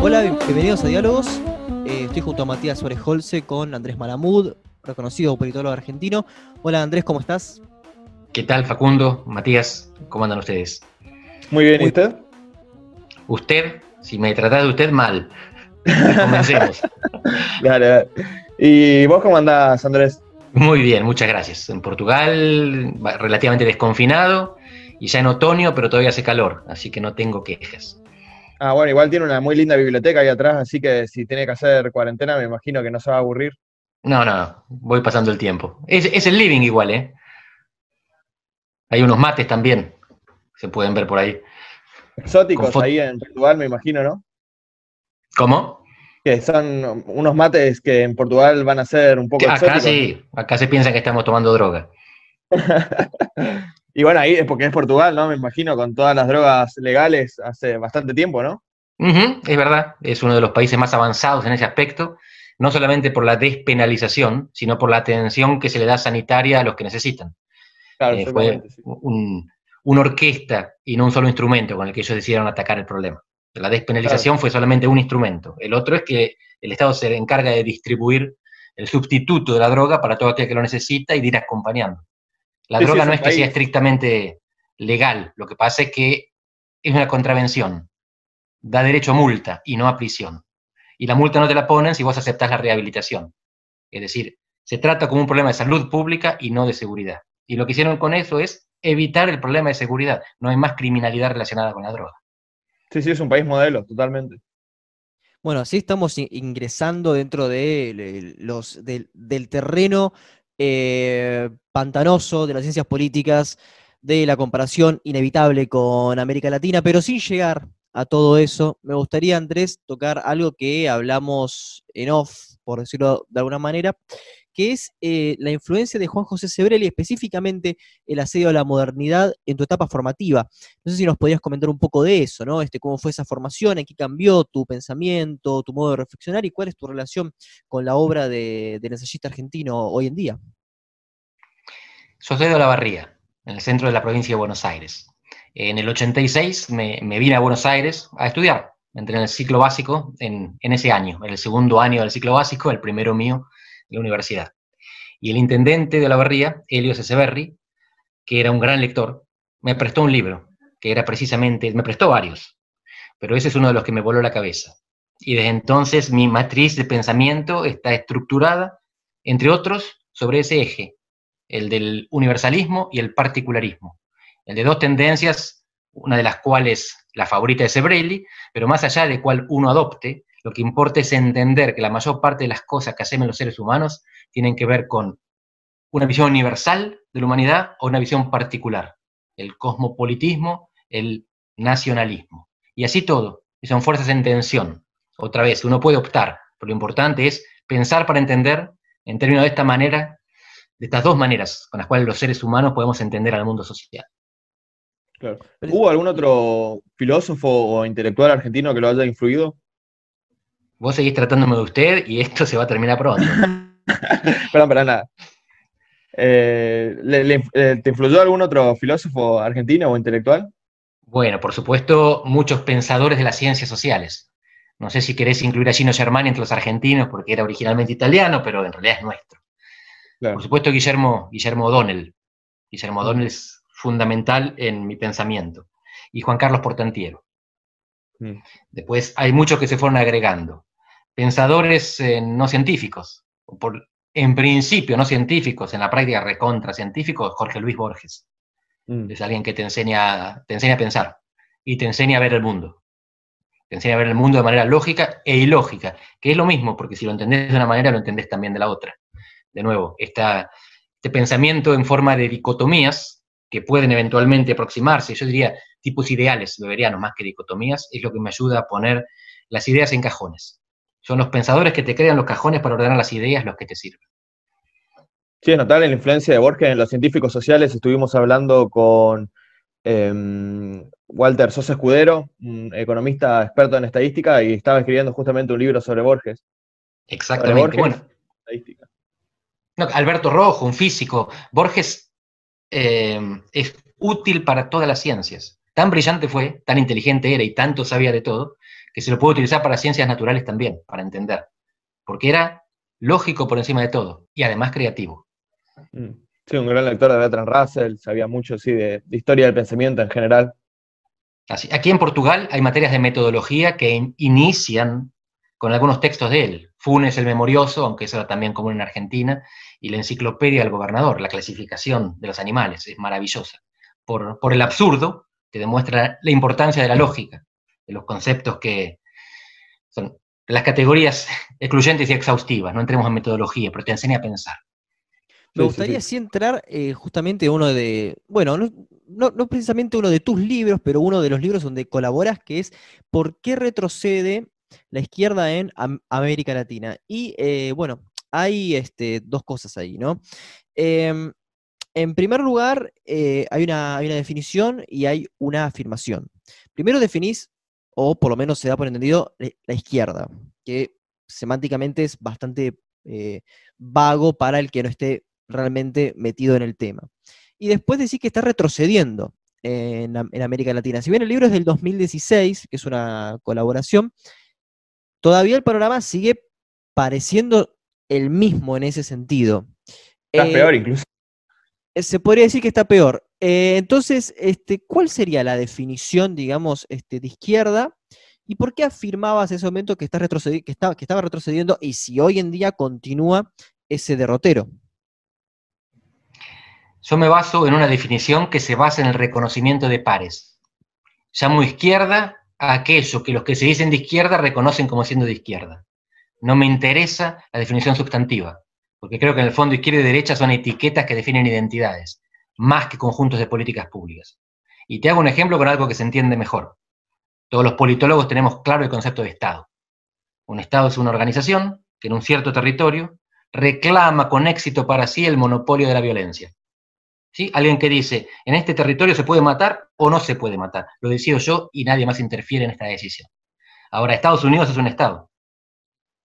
Hola, bienvenidos a Diálogos. Eh, estoy junto a Matías Orejolce con Andrés Malamud, reconocido politólogo argentino. Hola Andrés, ¿cómo estás? ¿Qué tal Facundo, Matías? ¿Cómo andan ustedes? Muy bien, ¿y usted? Usted, si me tratás de usted mal, comencemos. dale, dale. ¿Y vos cómo andás, Andrés? Muy bien, muchas gracias. En Portugal, relativamente desconfinado, y ya en otoño, pero todavía hace calor, así que no tengo quejas. Ah, bueno, igual tiene una muy linda biblioteca ahí atrás, así que si tiene que hacer cuarentena, me imagino que no se va a aburrir. No, no, voy pasando el tiempo. Es, el living igual, ¿eh? Hay unos mates también, se pueden ver por ahí. Exóticos ahí en Portugal, me imagino, ¿no? ¿Cómo? Que son unos mates que en Portugal van a ser un poco Acá sí, acá se piensa que estamos tomando droga. Y bueno, ahí es porque es Portugal, ¿no? Me imagino, con todas las drogas legales hace bastante tiempo, ¿no? es verdad, es uno de los países más avanzados en ese aspecto, no solamente por la despenalización, sino por la atención que se le da sanitaria a los que necesitan. Claro, eh, fue una orquesta y no un solo instrumento con el que ellos decidieron atacar el problema. La despenalización fue solamente un instrumento. El otro es que el Estado se encarga de distribuir el sustituto de la droga para todo aquel que lo necesita y de ir acompañando. La droga no es que sea estrictamente legal, lo que pasa es que es una contravención. Da derecho a multa y no a prisión. Y la multa no te la ponen si vos aceptás la rehabilitación. Es decir, se trata como un problema de salud pública y no de seguridad. Y lo que hicieron con eso es evitar el problema de seguridad. No hay más criminalidad relacionada con la droga. Sí, sí, es un país modelo, totalmente. Bueno, así estamos ingresando dentro de los, del terreno eh, pantanoso de las ciencias políticas, de la comparación inevitable con América Latina, pero sin llegar a todo eso, me gustaría, Andrés, tocar algo que hablamos en off, por decirlo de alguna manera, que es eh, la influencia de Juan José Sebrelli, específicamente el asedio a la modernidad en tu etapa formativa. No sé si nos podías comentar un poco de eso, ¿no? Este, cómo fue esa formación, en qué cambió tu pensamiento, tu modo de reflexionar y cuál es tu relación con la obra de, del ensayista argentino hoy en día. Soy de La Barría, en el centro de la provincia de Buenos Aires. En el 86 me, vine a Buenos Aires a estudiar. Entré en el ciclo básico en, ese año, en el segundo año del ciclo básico, el primero mío la universidad. Y el intendente de la barría, Helios Echeverri, que era un gran lector, me prestó un libro, que era precisamente, me prestó varios, pero ese es uno de los que me voló la cabeza. Y desde entonces mi matriz de pensamiento está estructurada, entre otros, sobre ese eje, el del universalismo y el particularismo, el de dos tendencias, una de las cuales la favorita de Sebrelli, pero más allá de cuál uno adopte, lo que importa es entender que la mayor parte de las cosas que hacemos los seres humanos tienen que ver con una visión universal de la humanidad o una visión particular, el cosmopolitismo, el nacionalismo. Y así todo, y son fuerzas en tensión. Otra vez, uno puede optar, pero lo importante es pensar para entender en términos de esta manera, de estas dos maneras con las cuales los seres humanos podemos entender al mundo social. ¿Hubo algún otro filósofo o intelectual argentino que lo haya influido? Vos seguís tratándome de usted y esto se va a terminar pronto. perdón, perdón, nada. Eh, eh, ¿Te influyó algún otro filósofo argentino o intelectual? Bueno, por supuesto, muchos pensadores de las ciencias sociales. No sé si querés incluir a Gino Germani entre los argentinos, porque era originalmente italiano, pero en realidad es nuestro. Por supuesto, Guillermo, Guillermo O'Donnell. Guillermo O'Donnell es fundamental en mi pensamiento. Y Juan Carlos Portantiero. Mm. Después hay muchos que se fueron agregando pensadores eh, no científicos, por, en principio no científicos, en la práctica recontra científicos, Jorge Luis Borges. Mm. Es alguien que te enseña, te enseña a pensar y te enseña a ver el mundo. Te enseña a ver el mundo de manera lógica e ilógica, que es lo mismo, porque si lo entendés de una manera, lo entendés también de la otra. De nuevo, esta, este pensamiento en forma de dicotomías que pueden eventualmente aproximarse, yo diría tipos ideales beberianos más que dicotomías, es lo que me ayuda a poner las ideas en cajones. Son los pensadores que te crean los cajones para ordenar las ideas los que te sirven. Sí, es notable la influencia de Borges en los científicos sociales. Estuvimos hablando con em, Walter Sosa Escudero, un economista experto en estadística, y estaba escribiendo justamente un libro sobre Borges. Exactamente. bueno, Alberto Rojo, un físico. Borges em, es útil para todas las ciencias. Tan brillante fue, tan inteligente era y tanto sabía de todo, que se lo puede utilizar para ciencias naturales también, para entender. Porque era lógico por encima de todo y además creativo. Mm. Sí, un gran lector de Bertrand Russell, sabía mucho sí, de, historia del pensamiento en general. Así. Aquí en Portugal hay materias de metodología que inician con algunos textos de él. Funes el Memorioso, aunque eso era también común en Argentina, y la Enciclopedia del Gobernador, la clasificación de los animales, es maravillosa. Por, por el absurdo, que demuestra la importancia de la lógica, de los conceptos que son las categorías excluyentes y exhaustivas. No entremos en metodología, pero te enseña a pensar. Me gustaría sí, entrar eh, justamente uno de, bueno, no, precisamente uno de tus libros, pero uno de los libros donde colaboras, que es ¿Por qué retrocede la izquierda en América Latina? Y eh, bueno, hay este, dos cosas ahí, ¿no? Em, en primer lugar, eh, hay, una, definición y hay una afirmación. Primero definís, o por lo menos se da por entendido, la izquierda, que semánticamente es bastante vago para el que no esté realmente metido en el tema. Y después decir que está retrocediendo en, América Latina. Si bien el libro es del 2016, que es una colaboración, todavía el panorama sigue pareciendo el mismo en ese sentido. Está eh, peor incluso. Eh, se podría decir que está peor. Eh, entonces, este, ¿cuál sería la definición, digamos, este, de izquierda? ¿Y por qué afirmabas en ese momento que, está que, estaba, que estaba retrocediendo y si hoy en día continúa ese derrotero? Yo me baso en una definición que se basa en el reconocimiento de pares. Llamo izquierda a aquello que los que se dicen de izquierda reconocen como siendo de izquierda. No me interesa la definición sustantiva, porque creo que en el fondo izquierda y derecha son etiquetas que definen identidades, más que conjuntos de políticas públicas. Y te hago un ejemplo con algo que se entiende mejor. Todos los politólogos tenemos claro el concepto de Estado. Un Estado es una organización que en un cierto territorio reclama con éxito para sí el monopolio de la violencia. Alguien que dice, en este territorio se puede matar o no se puede matar. Lo decido yo y nadie más interfiere en esta decisión. Ahora, Estados Unidos es un Estado,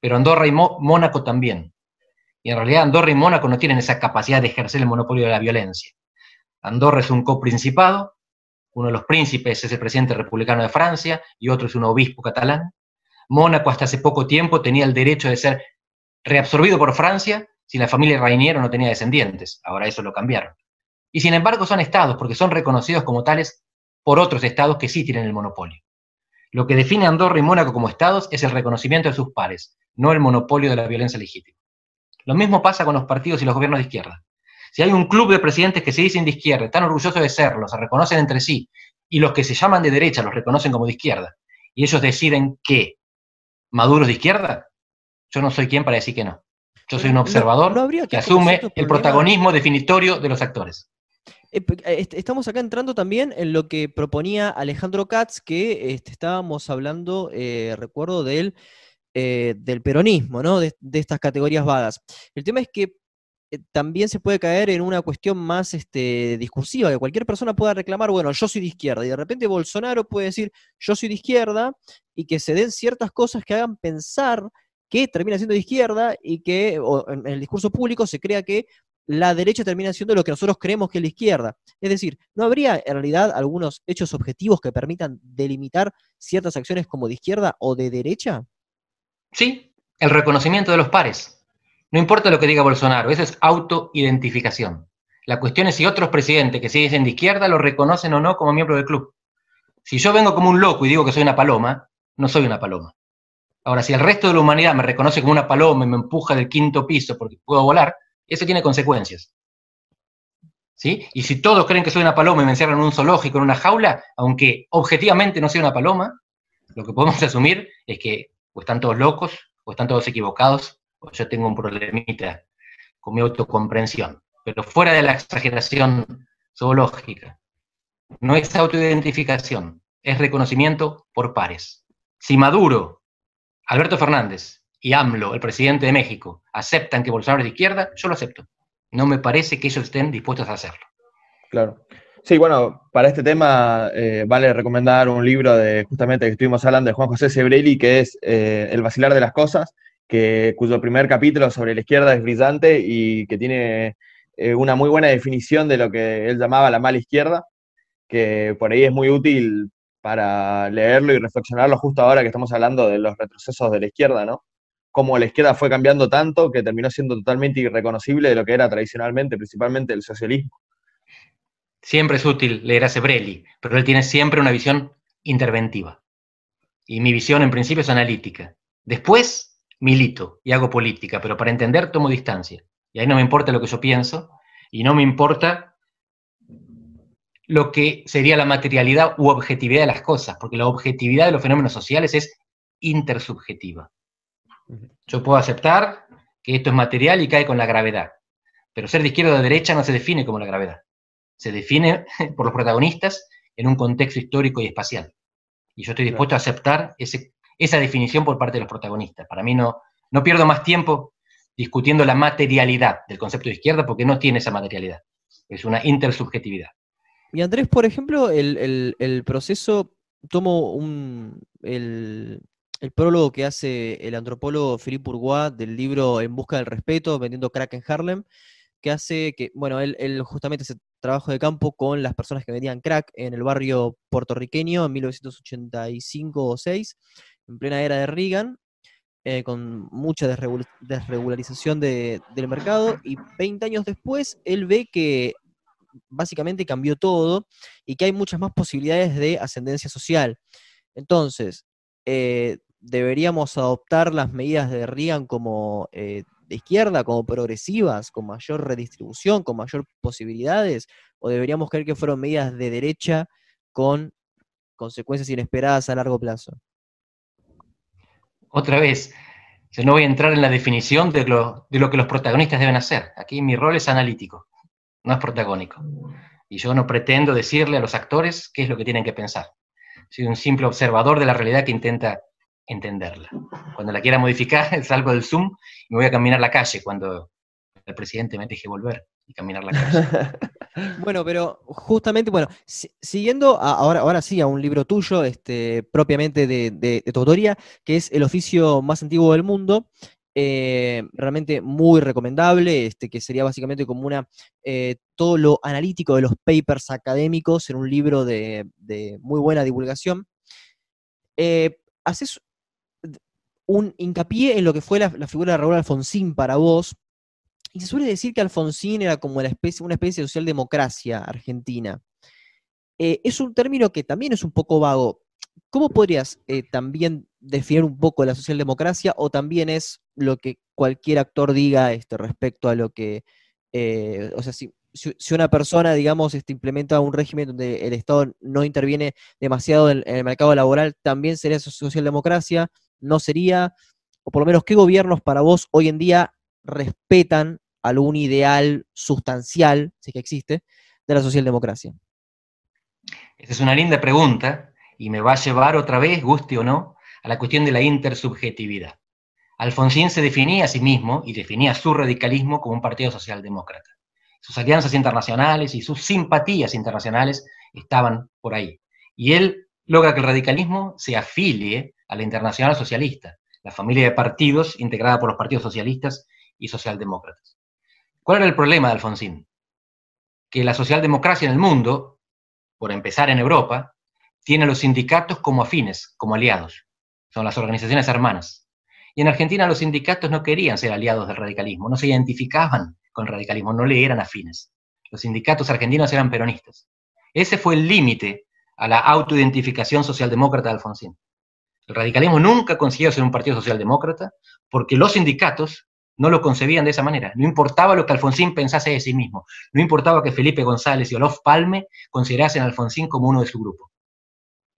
pero Andorra y Mónaco también. Y en realidad Andorra y Mónaco no tienen esa capacidad de ejercer el monopolio de la violencia. Andorra es un coprincipado, uno de los príncipes es el presidente republicano de Francia y otro es un obispo catalán. Mónaco hasta hace poco tiempo tenía el derecho de ser reabsorbido por Francia si la familia Rainiero no tenía descendientes. Ahora eso lo cambiaron. Y sin embargo son estados, porque son reconocidos como tales por otros estados que sí tienen el monopolio. Lo que define Andorra y Mónaco como estados es el reconocimiento de sus pares, no el monopolio de la violencia legítima. Lo mismo pasa con los partidos y los gobiernos de izquierda. Si hay un club de presidentes que se dicen de izquierda, están orgullosos de serlo, se reconocen entre sí, y los que se llaman de derecha los reconocen como de izquierda, y ellos deciden que Maduro es de izquierda, yo no soy quien para decir que no. Yo soy un observador que asume el protagonismo definitorio de los actores. Eh, eh, estamos acá entrando también en lo que proponía Alejandro Katz, que este, estábamos hablando, eh, recuerdo, del, del peronismo, ¿no? De, estas categorías vagas. El tema es que también se puede caer en una cuestión más este, discursiva, que cualquier persona pueda reclamar, bueno, yo soy de izquierda, y de repente Bolsonaro puede decir, yo soy de izquierda, y que se den ciertas cosas que hagan pensar que termina siendo de izquierda y que en el discurso público se crea que la derecha termina siendo lo que nosotros creemos que es la izquierda. Es decir, ¿no habría en realidad algunos hechos objetivos que permitan delimitar ciertas acciones como de izquierda o de derecha? Sí, el reconocimiento de los pares. No importa lo que diga Bolsonaro, eso es autoidentificación. La cuestión es si otros presidentes que se dicen de izquierda lo reconocen o no como miembro del club. Si yo vengo como un loco y digo que soy una paloma, no soy una paloma. Ahora, si el resto de la humanidad me reconoce como una paloma y me empuja del quinto piso porque puedo volar, eso tiene consecuencias. ¿Sí? Y si todos creen que soy una paloma y me encierran en un zoológico, en una jaula, aunque objetivamente no soy una paloma, lo que podemos asumir es que o están todos locos, o están todos equivocados, o yo tengo un problemita con mi autocomprensión. Pero fuera de la exageración zoológica, no es autoidentificación, es reconocimiento por pares. Si Maduro, Alberto Fernández y AMLO, el presidente de México, aceptan que Bolsonaro es de izquierda, yo lo acepto. No me parece que ellos estén dispuestos a hacerlo. Claro. Sí, bueno, para este tema eh, vale recomendar un libro de justamente que estuvimos hablando de Juan José Sebrelli, que es eh, El vacilar de las cosas, que, cuyo primer capítulo sobre la izquierda es brillante y que tiene eh, una muy buena definición de lo que él llamaba la mala izquierda. que por ahí es muy útil para leerlo y reflexionarlo justo ahora que estamos hablando de los retrocesos de la izquierda, ¿no? Cómo la izquierda fue cambiando tanto que terminó siendo totalmente irreconocible de lo que era tradicionalmente, principalmente el socialismo. Siempre es útil leer a Sebrelli, pero él tiene siempre una visión interventiva. Y mi visión en principio es analítica. Después milito y hago política, pero para entender tomo distancia. Y ahí no me importa lo que yo pienso y no me importa lo que sería la materialidad u objetividad de las cosas, porque la objetividad de los fenómenos sociales es intersubjetiva. Yo puedo aceptar que esto es material y cae con la gravedad, pero ser de izquierda o de derecha no se define como la gravedad. Se define por los protagonistas en un contexto histórico y espacial. Y yo estoy dispuesto a aceptar esa definición por parte de los protagonistas. Para mí no, no pierdo más tiempo discutiendo la materialidad del concepto de izquierda porque no tiene esa materialidad. Es una intersubjetividad. Y Andrés, por ejemplo, el, proceso, tomo un, el, prólogo que hace el antropólogo Philippe Bourgois del libro En busca del respeto, vendiendo crack en Harlem, que hace que, bueno, él, justamente hace trabajo de campo con las personas que vendían crack en el barrio puertorriqueño en 1985 o 6, en plena era de Reagan, eh, con mucha desregularización del mercado, y 20 años después él ve que básicamente cambió todo y que hay muchas más posibilidades de ascendencia social. Entonces, eh, deberíamos adoptar las medidas de Reagan como eh, de izquierda, como progresivas, con mayor redistribución, con mayor posibilidades, o deberíamos creer que fueron medidas de derecha con consecuencias inesperadas a largo plazo. Otra vez, yo no voy a entrar en la definición de lo, de lo que los protagonistas deben hacer. Aquí mi rol es analítico no es protagónico. Y yo no pretendo decirle a los actores qué es lo que tienen que pensar. Soy un simple observador de la realidad que intenta entenderla. Cuando la quiera modificar, salgo del Zoom y me voy a caminar la calle cuando el presidente me deje volver y caminar la calle. bueno, pero justamente, bueno, siguiendo ahora, ahora sí a un libro tuyo, este, propiamente de, de, de tu autoría, que es El oficio más antiguo del mundo, eh, realmente muy recomendable, este, que sería básicamente como una, eh, todo lo analítico de los papers académicos en un libro de, muy buena divulgación. Eh, haces un hincapié en lo que fue la, figura de Raúl Alfonsín para vos, y se suele decir que Alfonsín era como una especie, de socialdemocracia argentina. es un término que también es un poco vago. ¿Cómo podrías también definir un poco la socialdemocracia o también es lo que cualquier actor diga este, respecto a lo que, eh, o sea, si, si, una persona, digamos, este, implementa un régimen donde el Estado no interviene demasiado en, el mercado laboral, también sería socialdemocracia, no sería, o por lo menos, ¿qué gobiernos para vos hoy en día respetan algún ideal sustancial, si es que existe, de la socialdemocracia? Esa es una linda pregunta y me va a llevar otra vez, guste o no, a la cuestión de la intersubjetividad. Alfonsín se definía a sí mismo y definía su radicalismo como un partido socialdemócrata. Sus alianzas internacionales y sus simpatías internacionales estaban por ahí. Y él logra que el radicalismo se afilie a la Internacional Socialista, la familia de partidos integrada por los partidos socialistas y socialdemócratas. ¿Cuál era el problema de Alfonsín? Que la socialdemocracia en el mundo, por empezar en Europa, tiene a los sindicatos como afines, como aliados son las organizaciones hermanas. Y en Argentina los sindicatos no querían ser aliados del radicalismo, no se identificaban con el radicalismo, no le eran afines. Los sindicatos argentinos eran peronistas. Ese fue el límite a la autoidentificación socialdemócrata de Alfonsín. El radicalismo nunca consiguió ser un partido socialdemócrata porque los sindicatos no lo concebían de esa manera. No importaba lo que Alfonsín pensase de sí mismo. No importaba que Felipe González y Olof Palme considerasen a Alfonsín como uno de su grupo.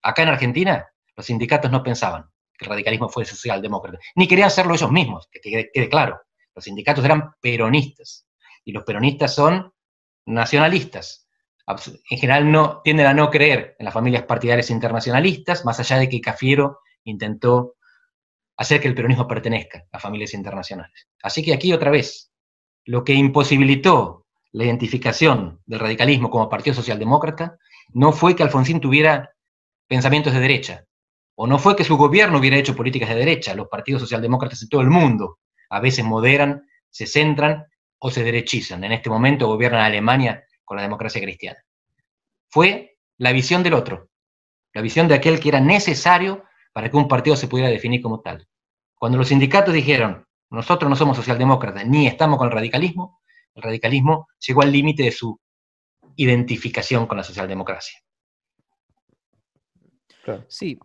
Acá en Argentina, los sindicatos no pensaban que el radicalismo fue socialdemócrata, ni querían hacerlo ellos mismos, que quede, claro. Los sindicatos eran peronistas, y los peronistas son nacionalistas. En general no, tienden a no creer en las familias partidarias internacionalistas, más allá de que Cafiero intentó hacer que el peronismo pertenezca a familias internacionales. Así que aquí otra vez, lo que imposibilitó la identificación del radicalismo como partido socialdemócrata no fue que Alfonsín tuviera pensamientos de derecha, o no fue que su gobierno hubiera hecho políticas de derecha, los partidos socialdemócratas en todo el mundo a veces moderan, se centran o se derechizan. En este momento gobiernan Alemania con la democracia cristiana. Fue la visión del otro, la visión de aquel que era necesario para que un partido se pudiera definir como tal. Cuando los sindicatos dijeron, nosotros no somos socialdemócratas ni estamos con el radicalismo, el radicalismo llegó al límite de su identificación con la socialdemocracia. Sí,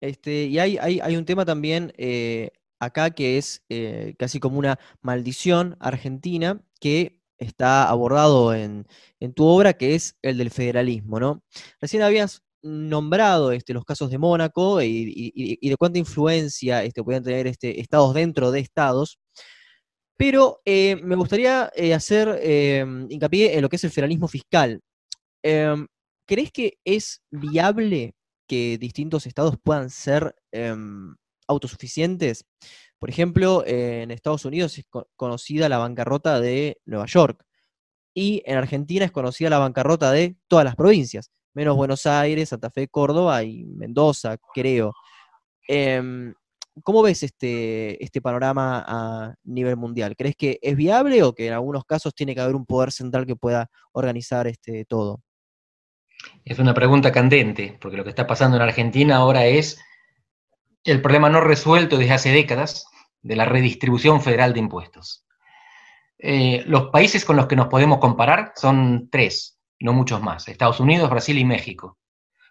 este, y hay, hay, un tema también eh, acá que es eh, casi como una maldición argentina que está abordado en, tu obra, que es el del federalismo, ¿no? Recién habías nombrado este, los casos de Mónaco y, de cuánta influencia este, pueden tener este, estados dentro de estados, pero eh, me gustaría hacer hincapié en lo que es el federalismo fiscal. Em, ¿Crees que es viable que distintos estados puedan ser em, autosuficientes. Por ejemplo, en Estados Unidos es conocida la bancarrota de Nueva York y en Argentina es conocida la bancarrota de todas las provincias, menos Buenos Aires, Santa Fe, Córdoba y Mendoza, creo. Em, ¿Cómo ves este, este panorama a nivel mundial? ¿Crees que es viable o que en algunos casos tiene que haber un poder central que pueda organizar este todo? Es una pregunta candente, porque lo que está pasando en Argentina ahora es el problema no resuelto desde hace décadas de la redistribución federal de impuestos. Eh, los países con los que nos podemos comparar son tres, no muchos más, Estados Unidos, Brasil y México.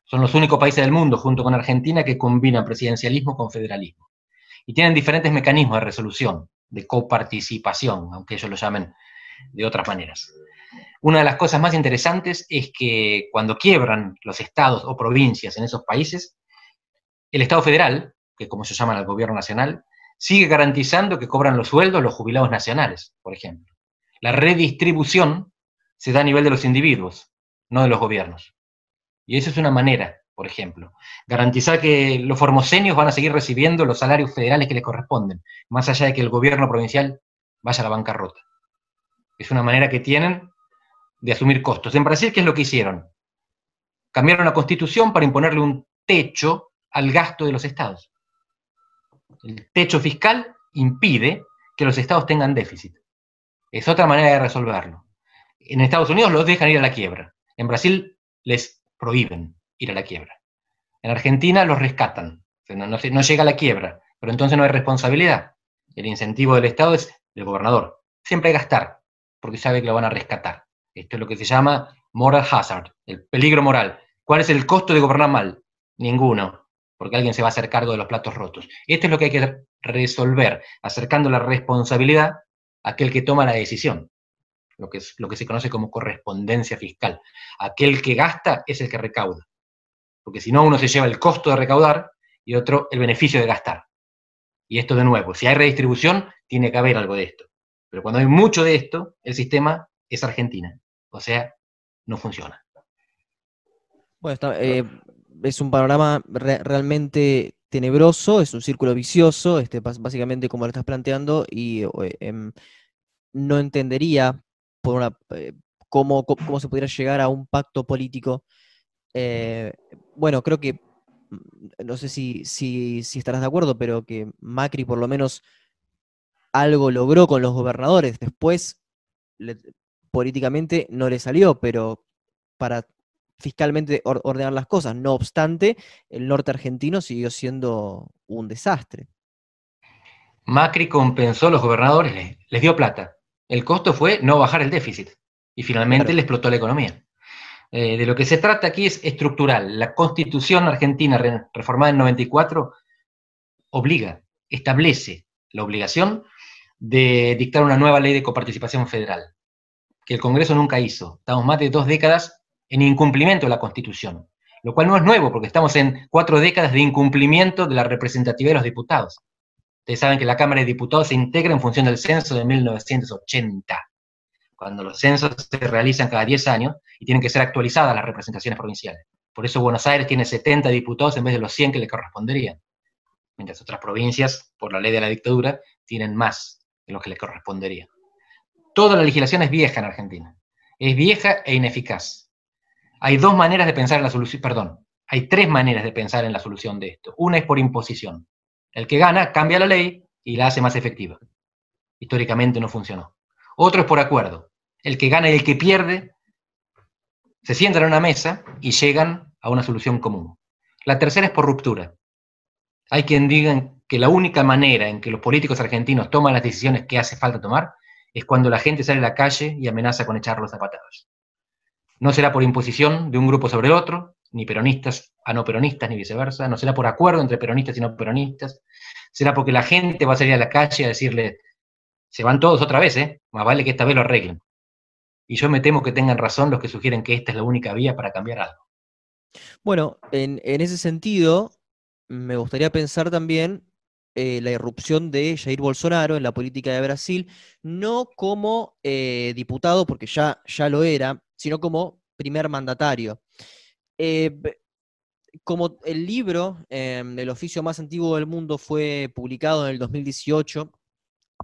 Son los únicos países del mundo, junto con Argentina, que combinan presidencialismo con federalismo. Y tienen diferentes mecanismos de resolución, de coparticipación, aunque ellos lo llamen de otras maneras. Una de las cosas más interesantes es que cuando quiebran los estados o provincias en esos países, el Estado federal, que como se llama el gobierno nacional, sigue garantizando que cobran los sueldos los jubilados nacionales, por ejemplo. La redistribución se da a nivel de los individuos, no de los gobiernos. Y eso es una manera, por ejemplo, garantizar que los formosenios van a seguir recibiendo los salarios federales que les corresponden, más allá de que el gobierno provincial vaya a la bancarrota. Es una manera que tienen de asumir costos. En Brasil, ¿qué es lo que hicieron? Cambiaron la constitución para imponerle un techo al gasto de los estados. El techo fiscal impide que los estados tengan déficit. Es otra manera de resolverlo. En Estados Unidos los dejan ir a la quiebra. En Brasil les prohíben ir a la quiebra. En Argentina los rescatan. no, llega a la quiebra, pero entonces no hay responsabilidad. El incentivo del Estado es del gobernador. Siempre gastar, porque sabe que lo van a rescatar. Esto es lo que se llama moral hazard, el peligro moral. ¿Cuál es el costo de gobernar mal? Ninguno, porque alguien se va a hacer cargo de los platos rotos. Esto es lo que hay que resolver, acercando la responsabilidad a aquel que toma la decisión, lo que, es, lo que se conoce como correspondencia fiscal. Aquel que gasta es el que recauda, porque si no uno se lleva el costo de recaudar y otro el beneficio de gastar. Y esto de nuevo, si hay redistribución, tiene que haber algo de esto. Pero cuando hay mucho de esto, el sistema es Argentina. O sea, no funciona. Bueno, eh, es un panorama realmente tenebroso, es un círculo vicioso, este, básicamente como lo estás planteando, y eh, em, no entendería por una, eh, cómo, cómo, se pudiera llegar a un pacto político. bueno, creo que, mm, no sé si, si, si estarás de acuerdo, pero que Macri por lo menos algo logró con los gobernadores. Después políticamente no le salió, pero para fiscalmente ordenar las cosas. No obstante, el norte argentino siguió siendo un desastre. Macri compensó a los gobernadores, les, dio plata. El costo fue no bajar el déficit y finalmente le explotó la economía. Eh, de lo que se trata aquí es estructural. La constitución argentina reformada en 94 obliga, establece la obligación de dictar una nueva ley de coparticipación federal que el Congreso nunca hizo. Estamos más de dos décadas en incumplimiento de la Constitución, lo cual no es nuevo porque estamos en cuatro décadas de incumplimiento de la representatividad de los diputados. Ustedes saben que la Cámara de Diputados se integra en función del censo de 1980, cuando los censos se realizan cada 10 años y tienen que ser actualizadas las representaciones provinciales. Por eso Buenos Aires tiene 70 diputados en vez de los 100 que le corresponderían, mientras otras provincias, por la ley de la dictadura, tienen más de los que le correspondería. Toda la legislación es vieja en Argentina. Es vieja e ineficaz. Hay dos maneras de pensar en la solución, perdón, hay tres maneras de pensar en la solución de esto. Una es por imposición. El que gana cambia la ley y la hace más efectiva. Históricamente no funcionó. Otro es por acuerdo. El que gana y el que pierde se sientan a una mesa y llegan a una solución común. La tercera es por ruptura. Hay quien diga que la única manera en que los políticos argentinos toman las decisiones que hace falta tomar es cuando la gente sale a la calle y amenaza con echarlos a patadas. No será por imposición de un grupo sobre el otro, ni peronistas a no peronistas, ni viceversa, no será por acuerdo entre peronistas y no peronistas, será porque la gente va a salir a la calle a decirle, se van todos otra vez, ¿eh? más vale que esta vez lo arreglen. Y yo me temo que tengan razón los que sugieren que esta es la única vía para cambiar algo. Bueno, en, ese sentido, me gustaría pensar también eh, la irrupción de Jair Bolsonaro en la política de Brasil, no como eh, diputado, porque ya, ya lo era, sino como primer mandatario. Eh, como el libro em, El oficio más antiguo del mundo fue publicado en el 2018,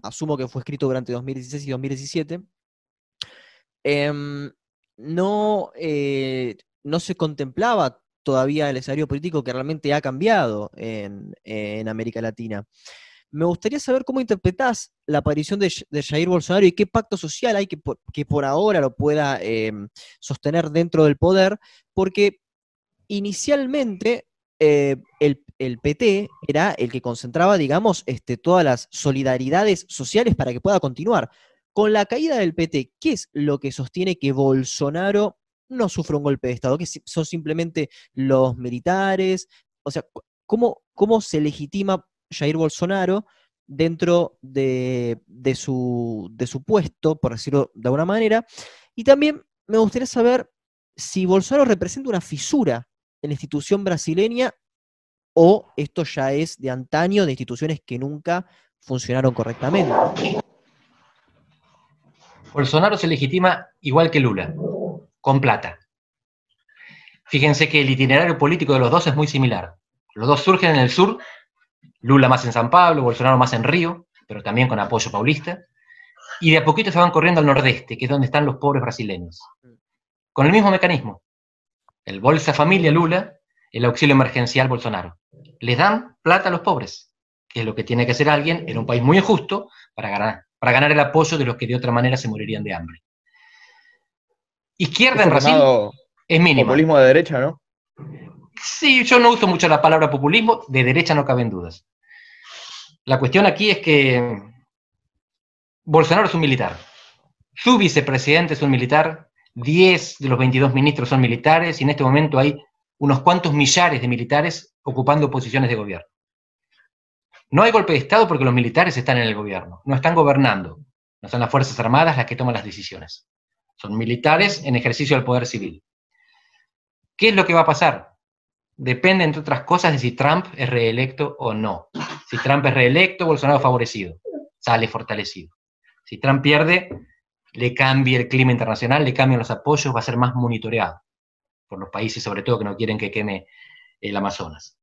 asumo que fue escrito durante 2016 y 2017, em, no, no se contemplaba todavía el escenario político que realmente ha cambiado en, América Latina. Me gustaría saber cómo interpretás la aparición de, Jair Bolsonaro y qué pacto social hay que por, que por ahora lo pueda em, sostener dentro del poder, porque inicialmente eh, el, PT era el que concentraba, digamos, este, todas las solidaridades sociales para que pueda continuar. Con la caída del PT, ¿qué es lo que sostiene que Bolsonaro no sufre un golpe de Estado, que son simplemente los militares. O sea, ¿cómo, cómo se legitima Jair Bolsonaro dentro de, su, de su puesto, por decirlo de alguna manera? Y también me gustaría saber si Bolsonaro representa una fisura en la institución brasileña o esto ya es de antaño, de instituciones que nunca funcionaron correctamente. Bolsonaro se legitima igual que Lula con plata. Fíjense que el itinerario político de los dos es muy similar. Los dos surgen en el sur, Lula más en San Pablo, Bolsonaro más en Río, pero también con apoyo paulista, y de a poquito se van corriendo al nordeste, que es donde están los pobres brasileños. Con el mismo mecanismo. El Bolsa Familia Lula, el auxilio emergencial Bolsonaro. Les dan plata a los pobres, que es lo que tiene que hacer alguien en un país muy injusto para ganar, para ganar el apoyo de los que de otra manera se morirían de hambre. Izquierda en Brasil es mínimo. Populismo de derecha, ¿no? Sí, yo no uso mucho la palabra populismo, de derecha no caben dudas. La cuestión aquí es que Bolsonaro es un militar, su vicepresidente es un militar, 10 de los 22 ministros son militares y en este momento hay unos cuantos millares de militares ocupando posiciones de gobierno. No hay golpe de Estado porque los militares están en el gobierno, no están gobernando, no son las Fuerzas Armadas las que toman las decisiones. Son militares en ejercicio del poder civil. ¿Qué es lo que va a pasar? Depende, entre otras cosas, de si Trump es reelecto o no. Si Trump es reelecto, Bolsonaro favorecido, sale fortalecido. Si Trump pierde, le cambia el clima internacional, le cambian los apoyos, va a ser más monitoreado por los países, sobre todo, que no quieren que queme el Amazonas.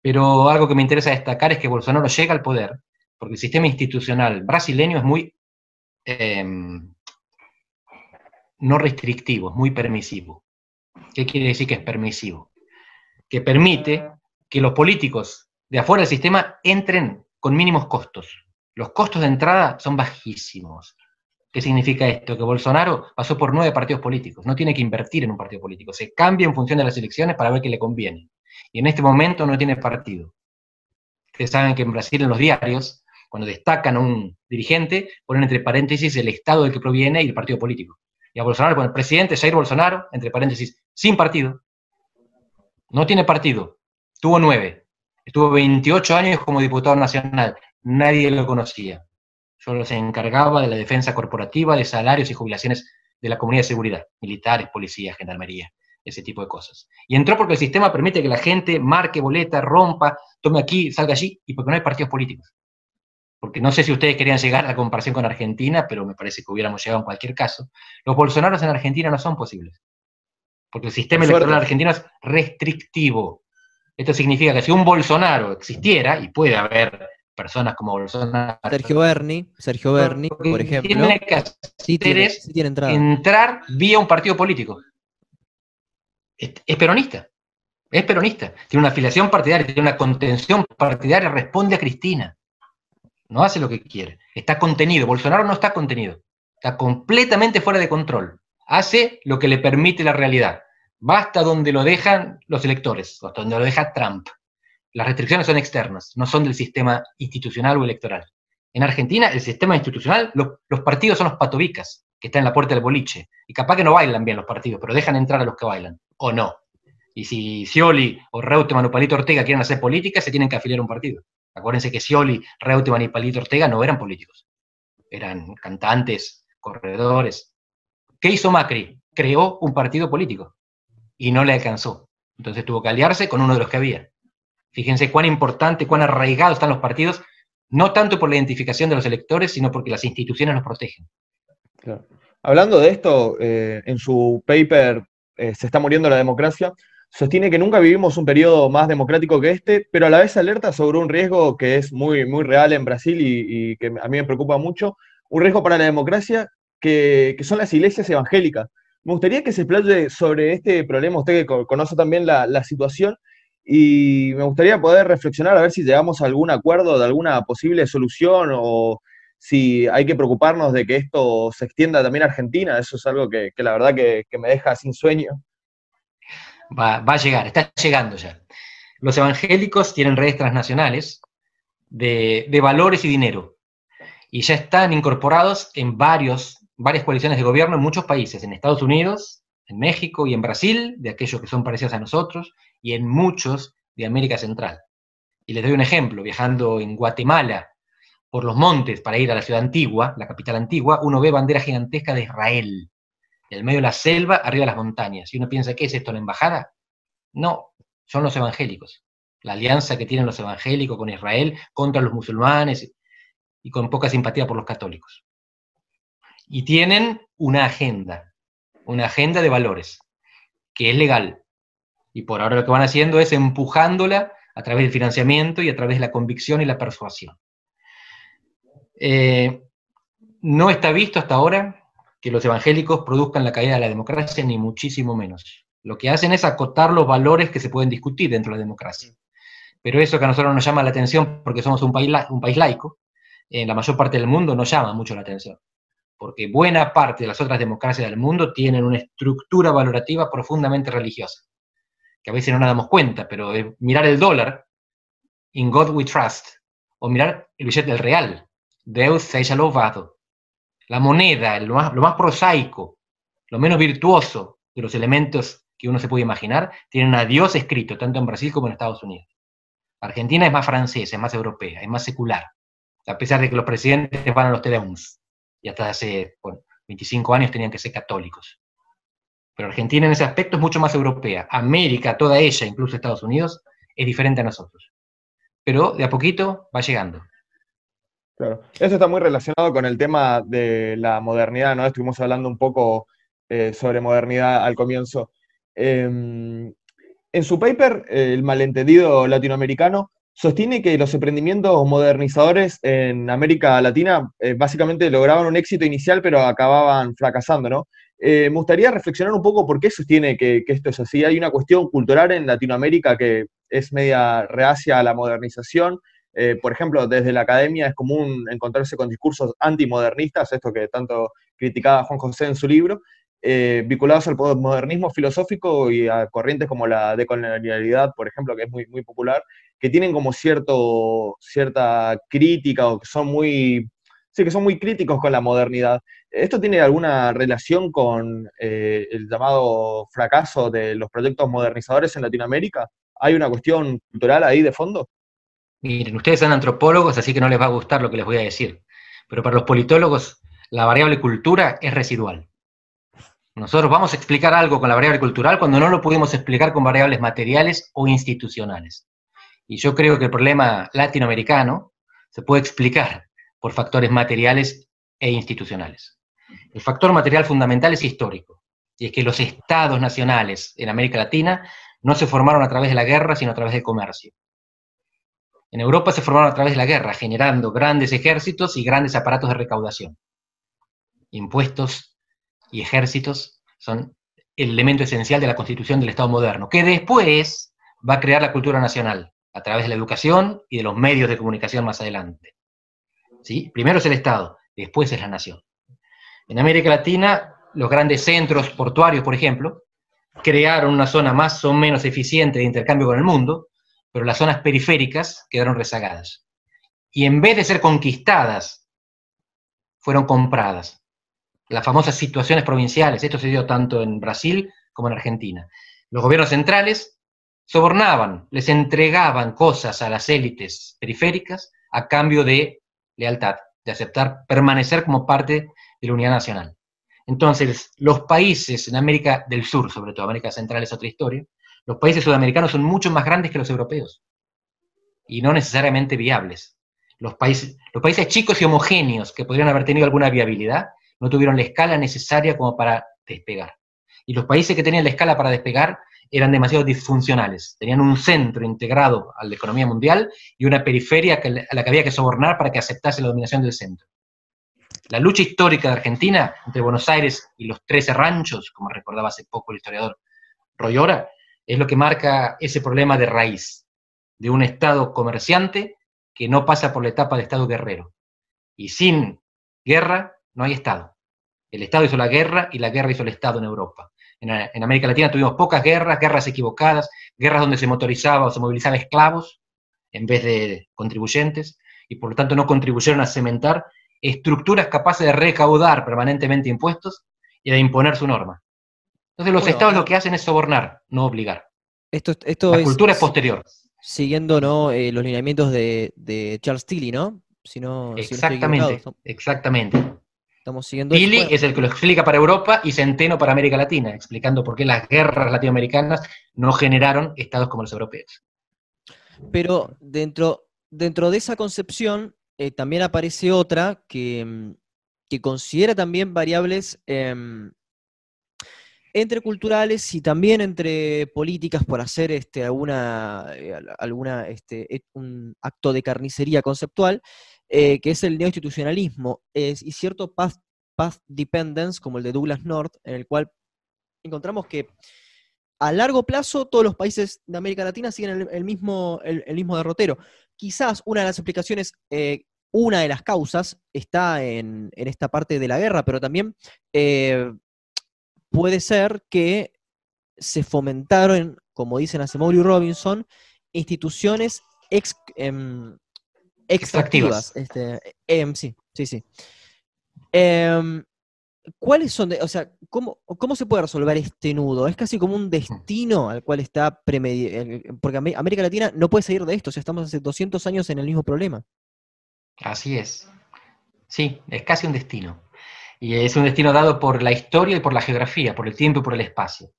Pero algo que me interesa destacar es que Bolsonaro llega al poder porque el sistema institucional brasileño es muy em, no restrictivo, es muy permisivo. ¿Qué quiere decir que es permisivo? Que permite que los políticos de afuera del sistema entren con mínimos costos. Los costos de entrada son bajísimos. ¿Qué significa esto? Que Bolsonaro pasó por nueve partidos políticos, no tiene que invertir en un partido político, se cambia en función de las elecciones para ver qué le conviene. Y en este momento no tiene partido. Ustedes saben que en Brasil en los diarios, cuando destacan a un dirigente, ponen entre paréntesis el estado del que proviene y el partido político y a Bolsonaro con el presidente Jair Bolsonaro, entre paréntesis, sin partido. No tiene partido. Tuvo nueve. Estuvo 28 años como diputado nacional. Nadie lo conocía. Solo se encargaba de la defensa corporativa, de salarios y jubilaciones de la comunidad de seguridad, militares, policías, gendarmería, ese tipo de cosas. Y entró porque el sistema permite que la gente marque boleta, rompa, tome aquí, salga allí, y porque no hay partidos políticos porque no sé si ustedes querían llegar a la comparación con Argentina, pero me parece que hubiéramos llegado en cualquier caso, los bolsonaros en Argentina no son posibles, porque el sistema electoral argentino es restrictivo. Esto significa que si un Bolsonaro existiera, y puede haber personas como Bolsonaro... Sergio Berni, Sergio Berni, por ejemplo, tiene que sí tiene, entrar vía un partido político. es peronista. Es peronista. Tiene una afiliación partidaria, tiene una contención partidaria, responde a Cristina no hace lo que quiere. Está contenido. Bolsonaro no está contenido. Está completamente fuera de control. hace lo que le permite la realidad. Va hasta donde lo dejan los electores, hasta donde lo deja Trump. Las restricciones son externas, no son del sistema institucional o electoral. En Argentina, el sistema institucional, los partidos son los patobicas, que están en la puerta del boliche. Y capaz que no bailan bien los partidos, pero dejan entrar a los que bailan, o no. Y si Scioli o Reutemann o Palito Ortega quieren hacer política, se tienen que afiliar a un partido. Acuérdense que Scioli, Reutemann y Palito Ortega no eran políticos. Eran cantantes, corredores. ¿Qué hizo Macri? Creó un partido político y no le alcanzó. Entonces tuvo que aliarse con uno de los que había. Fíjense cuán importante, cuán arraigados están los partidos no tanto por la identificación de los electores, sino porque las instituciones los protegen. Hablando de esto, eh, en su paper eh, Se está muriendo la democracia, sostiene que nunca vivimos un periodo más democrático que este, pero a la vez alerta sobre un riesgo que es muy, muy real en Brasil y, que a mí me preocupa mucho, un riesgo para la democracia que, son las iglesias evangélicas. Me gustaría que se explaye sobre este problema, usted que conoce también la, la situación, y me gustaría poder reflexionar a ver si llegamos a algún acuerdo de alguna posible solución o si hay que preocuparnos de que esto se extienda también a Argentina. Eso es algo que, la verdad que, me deja sin sueño. Va, a llegar, está llegando ya. Los evangélicos tienen redes transnacionales de, de valores y dinero y ya están incorporados en varios, varias coaliciones de gobierno en muchos países, en Estados Unidos, en México y en Brasil, de aquellos que son parecidos a nosotros, y en muchos de América Central. Y les doy un ejemplo, viajando en Guatemala por los montes para ir a la ciudad antigua, la capital antigua, uno ve bandera gigantesca de Israel, en el medio de la selva, arriba de las montañas. Y uno piensa, ¿qué es esto, la embajada? No, son los evangélicos. La alianza que tienen los evangélicos con Israel contra los musulmanes y con poca simpatía por los católicos. Y tienen una agenda, una agenda de valores, que es legal, y por ahora lo que van haciendo es empujándola a través del financiamiento y a través de la convicción y la persuasión. Eh, no está visto hasta ahora que los evangélicos produzcan la caída de la democracia, ni muchísimo menos. Lo que hacen es acotar los valores que se pueden discutir dentro de la democracia. Pero eso que a nosotros nos llama la atención porque somos un país, un país laico, en la mayor parte del mundo no llama mucho la atención. Porque buena parte de las otras democracias del mundo tienen una estructura valorativa profundamente religiosa que a veces no nos damos cuenta, pero mirar el dólar, in God we trust, o mirar el billete del real, Deus seja louvado. La moneda, lo más, prosaico, lo menos virtuoso de los elementos que uno se puede imaginar, tienen a Dios escrito, tanto en Brasil como en Estados Unidos. Argentina es más francesa, es más europea, es más secular, a pesar de que los presidentes van a los Tedeums, y hasta hace 25 años tenían que ser católicos. Pero Argentina en ese aspecto es mucho más europea. América, toda ella, incluso Estados Unidos, es diferente a nosotros. Pero de a poquito va llegando. Claro. Eso está muy relacionado con el tema de la modernidad, ¿no? Estuvimos hablando un poco eh, sobre modernidad al comienzo. Em, en su paper, El malentendido latinoamericano sostiene que los emprendimientos modernizadores en América Latina eh, básicamente lograban un éxito inicial, pero acababan fracasando, ¿no? Eh, me gustaría reflexionar un poco por qué sostiene que, que, esto es así. Hay una cuestión cultural en Latinoamérica que es media reacia a la modernización. Eh, por ejemplo, desde la academia es común encontrarse con discursos antimodernistas, esto que tanto criticaba Juan José en su libro, eh, vinculados al modernismo filosófico y a corrientes como la decolonialidad, por ejemplo, que es muy, muy popular, que tienen como cierto, cierta crítica o que son muy sí, que son muy críticos con la modernidad. ¿Esto tiene alguna relación con eh, el llamado fracaso de los proyectos modernizadores en Latinoamérica? ¿Hay una cuestión cultural ahí de fondo? Miren, ustedes son antropólogos, así que no les va a gustar lo que les voy a decir. Pero para los politólogos, la variable cultura es residual. Nosotros vamos a explicar algo con la variable cultural cuando no lo pudimos explicar con variables materiales o institucionales. Y yo creo que el problema latinoamericano se puede explicar por factores materiales e institucionales. El factor material fundamental es histórico, y es que los estados nacionales en América Latina no se formaron a través de la guerra, sino a través del comercio. En Europa se formaron a través de la guerra, generando grandes ejércitos y grandes aparatos de recaudación. Impuestos y ejércitos son el elemento esencial de la constitución del Estado moderno, que después va a crear la cultura nacional, a través de la educación y de los medios de comunicación más adelante. Primero es el Estado, después es la nación. En América Latina los grandes centros portuarios, por ejemplo, crearon una zona más o menos eficiente de intercambio con el mundo, pero las zonas periféricas quedaron rezagadas. Y en vez de ser conquistadas, fueron compradas. Las famosas situaciones provinciales, esto se dio tanto en Brasil como en Argentina. Los gobiernos centrales sobornaban, les entregaban cosas a las élites periféricas a cambio de lealtad, de aceptar permanecer como parte de la unidad nacional. Entonces, los países en América del Sur, sobre todo América Central es otra historia, los países sudamericanos son mucho más grandes que los europeos y no necesariamente viables. Los países, los países chicos y homogéneos que podrían haber tenido alguna viabilidad no tuvieron la escala necesaria como para despegar. Y los países que tenían la escala para despegar eran demasiado disfuncionales. Tenían un centro integrado a la economía mundial y una periferia a la que había que sobornar para que aceptase la dominación del centro. La lucha histórica de Argentina entre Buenos Aires y los trece ranchos, como recordaba hace poco el historiador Royora, es lo que marca ese problema de raíz, de un Estado comerciante que no pasa por la etapa de Estado guerrero. Y sin guerra no hay Estado. El Estado hizo la guerra y la guerra hizo el Estado en Europa. En, América Latina tuvimos pocas guerras, guerras equivocadas, guerras donde se motorizaba o se movilizaba esclavos en vez de contribuyentes, y por lo tanto no contribuyeron a cementar estructuras capaces de recaudar permanentemente impuestos y de imponer su norma. Entonces los estados lo que hacen es sobornar, no obligar. Esto, esto La cultura es posterior. Siguiendo ¿no? Eh, los lineamientos de, Charles Tilly, ¿no? Si no exactamente, exactamente. Estamos siguiendo Tilly es el que lo explica para Europa y Centeno para América Latina, explicando por qué las guerras latinoamericanas no generaron estados como los europeos. Pero dentro, dentro de esa concepción eh, también aparece otra que, mm, considera también variables em, entre culturales y también entre políticas por hacer este, alguna, eh, alguna este, un acto de carnicería conceptual, eh, que es el neoinstitucionalismo y cierto path, dependence, como el de Douglas North, en el cual encontramos que a largo plazo todos los países de América Latina siguen el, mismo, el, mismo derrotero. Quizás una de las explicaciones, eh, una de las causas está en, esta parte de la guerra, pero también puede ser que se fomentaron, como dicen Asimov y Robinson, instituciones em, extractivas. Este, em, sí, sí, sí. Em, ¿Cuáles son, o sea, ¿cómo, ¿cómo, se puede resolver este nudo? Es casi como un destino al cual está premeditado, porque América Latina no puede salir de esto, o sea, estamos hace 200 años en el mismo problema. Así es. Sí, es casi un destino. Y es un destino dado por la historia y por la geografía, por el tiempo y por el espacio.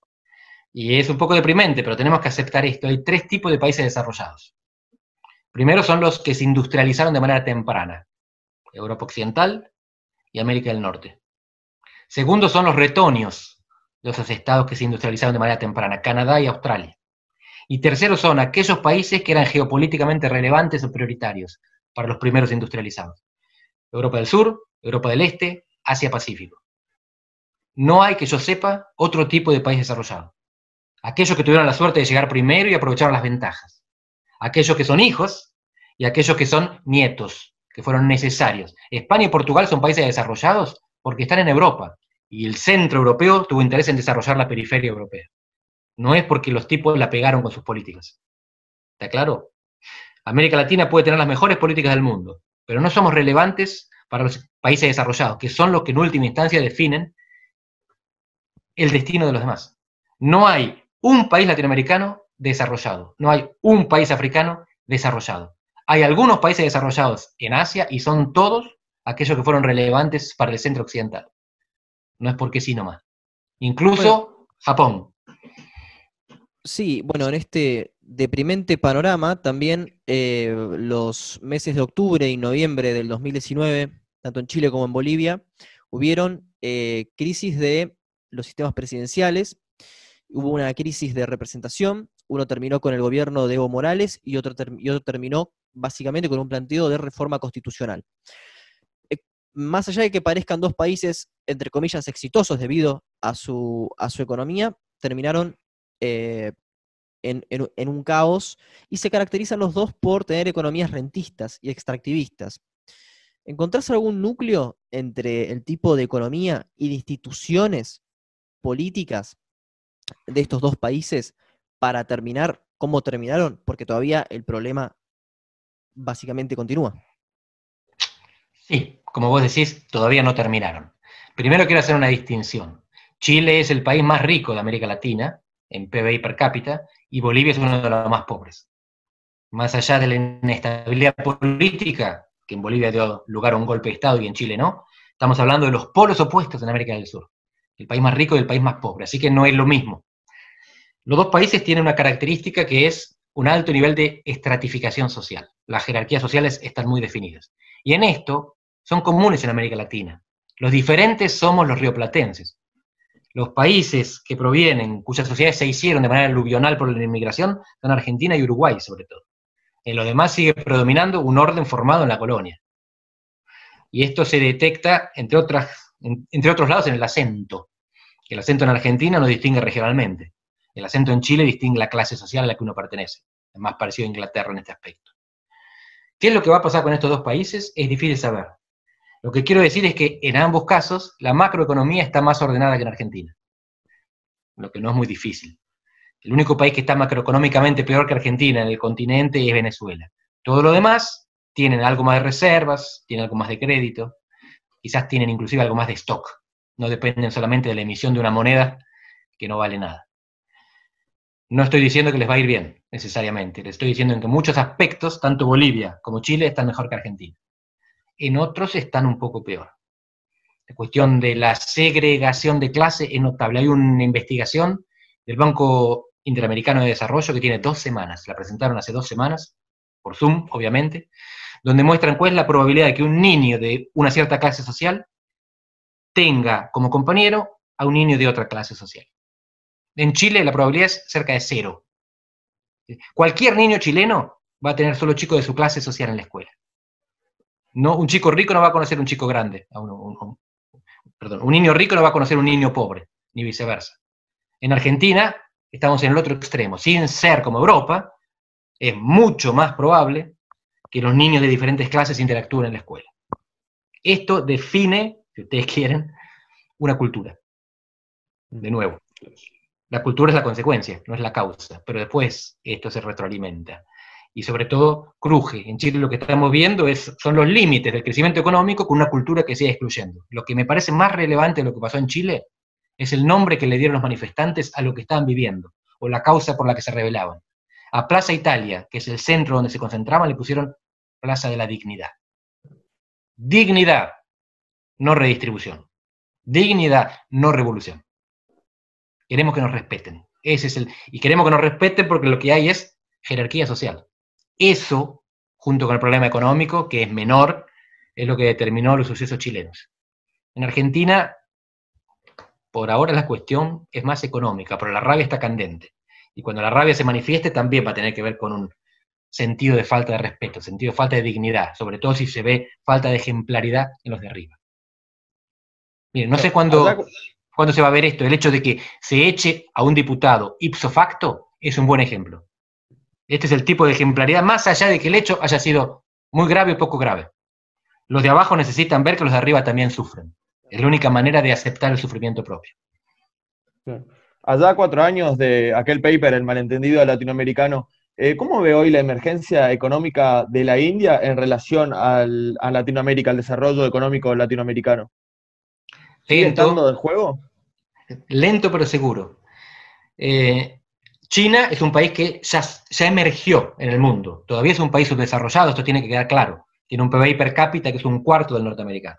Y es un poco deprimente, pero tenemos que aceptar esto. Hay tres tipos de países desarrollados. Primero son los que se industrializaron de manera temprana, Europa Occidental y América del Norte. Segundo son los retonios, los estados que se industrializaron de manera temprana, Canadá y Australia. Y tercero son aquellos países que eran geopolíticamente relevantes o prioritarios para los primeros industrializados. Europa del Sur, Europa del Este, Asia-Pacífico. No hay que yo sepa otro tipo de país desarrollado. Aquellos que tuvieron la suerte de llegar primero y aprovecharon las ventajas. Aquellos que son hijos y aquellos que son nietos, que fueron necesarios. España y Portugal son países desarrollados porque están en Europa y el centro europeo tuvo interés en desarrollar la periferia europea. No es porque los tipos la pegaron con sus políticas. ¿Está claro? América Latina puede tener las mejores políticas del mundo, pero no somos relevantes para los países desarrollados, que son los que en última instancia definen el destino de los demás. No hay un país latinoamericano desarrollado, no hay un país africano desarrollado. Hay algunos países desarrollados en Asia y son todos aquellos que fueron relevantes para el centro occidental. No es porque sí nomás. Incluso Japón. Sí, bueno, en este deprimente panorama también eh, los meses de octubre y noviembre del 2019 tanto en Chile como en Bolivia, hubieron eh, crisis de los sistemas presidenciales, hubo una crisis de representación, uno terminó con el gobierno de Evo Morales y otro, terminó básicamente con un planteo de reforma constitucional. Eh, más allá de que parezcan dos países, entre comillas, exitosos debido a su, a su economía, terminaron eh, en, en, un caos y se caracterizan los dos por tener economías rentistas y extractivistas. ¿encontrás algún núcleo entre el tipo de economía y de instituciones políticas de estos dos países para terminar como terminaron? Porque todavía el problema básicamente continúa. Sí, como vos decís, todavía no terminaron. Primero quiero hacer una distinción. Chile es el país más rico de América Latina en PBI per cápita y Bolivia es uno de los más pobres. Más allá de la inestabilidad política, que en Bolivia dio lugar a un golpe de Estado y en Chile no, estamos hablando de los polos opuestos en América del Sur. El país más rico y el país más pobre. Así que no es lo mismo. Los dos países tienen una característica que es un alto nivel de estratificación social. Las jerarquías sociales están muy definidas. Y en esto son comunes en América Latina. Los diferentes somos los rioplatenses. Los países que provienen, cuyas sociedades se hicieron de manera aluvional por la inmigración, son Argentina y Uruguay, sobre todo. En lo demás sigue predominando un orden formado en la colonia. Y esto se detecta, entre, otras, entre otros lados, en el acento. El acento en Argentina nos distingue regionalmente. El acento en Chile distingue la clase social a la que uno pertenece. Es más parecido a Inglaterra en este aspecto. ¿Qué es lo que va a pasar con estos dos países? Es difícil saber. Lo que quiero decir es que en ambos casos la macroeconomía está más ordenada que en Argentina, lo que no es muy difícil. El único país que está macroeconómicamente peor que Argentina en el continente es Venezuela. Todo lo demás tienen algo más de reservas, tienen algo más de crédito, quizás tienen inclusive algo más de stock. No dependen solamente de la emisión de una moneda que no vale nada. No estoy diciendo que les va a ir bien, necesariamente. Les estoy diciendo en que muchos aspectos, tanto Bolivia como Chile, están mejor que Argentina. En otros están un poco peor. La cuestión de la segregación de clase es notable. Hay una investigación del Banco Interamericano de Desarrollo que tiene dos semanas, la presentaron hace dos semanas, por Zoom, obviamente, donde muestran cuál es la probabilidad de que un niño de una cierta clase social tenga como compañero a un niño de otra clase social. En Chile la probabilidad es cerca de cero. Cualquier niño chileno va a tener solo chicos de su clase social en la escuela. No, un chico rico no va a conocer un chico grande. perdón, un niño rico no va a conocer un niño pobre, ni viceversa. En Argentina estamos en el otro extremo. Sin ser como Europa, es mucho más probable que los niños de diferentes clases interactúen en la escuela. Esto define, si ustedes quieren, una cultura. De nuevo, la cultura es la consecuencia, no es la causa, pero después esto se retroalimenta. Y sobre todo cruje. En Chile lo que estamos viendo es, son los límites del crecimiento económico con una cultura que sigue excluyendo. Lo que me parece más relevante de lo que pasó en Chile es el nombre que le dieron los manifestantes a lo que estaban viviendo, o la causa por la que se rebelaban. A Plaza Italia, que es el centro donde se concentraban, le pusieron Plaza de la Dignidad. Dignidad, no redistribución. Dignidad, no revolución. Queremos que nos respeten. Ese es el, y queremos que nos respeten porque lo que hay es jerarquía social. Eso, junto con el problema económico, que es menor, es lo que determinó los sucesos chilenos. En Argentina, por ahora la cuestión es más económica, pero la rabia está candente. Y cuando la rabia se manifieste, también va a tener que ver con un sentido de falta de respeto, sentido de falta de dignidad, sobre todo si se ve falta de ejemplaridad en los de arriba. Miren, no sé cuándo, ¿Cuándo se va a ver esto? El hecho de que se eche a un diputado ipso facto es un buen ejemplo. Este es el tipo de ejemplaridad, más allá de que el hecho haya sido muy grave o poco grave. Los de abajo necesitan ver que los de arriba también sufren. Es la única manera de aceptar el sufrimiento propio. Allá cuatro años de aquel paper, el malentendido latinoamericano, eh, ¿cómo ve hoy la emergencia económica de la India en relación al, a Latinoamérica, al desarrollo económico latinoamericano? ¿Sigue estando del juego? lento pero seguro. Eh, China es un país que ya, emergió en el mundo, todavía es un país subdesarrollado, esto tiene que quedar claro. Tiene un PBI per cápita que es un cuarto del norteamericano.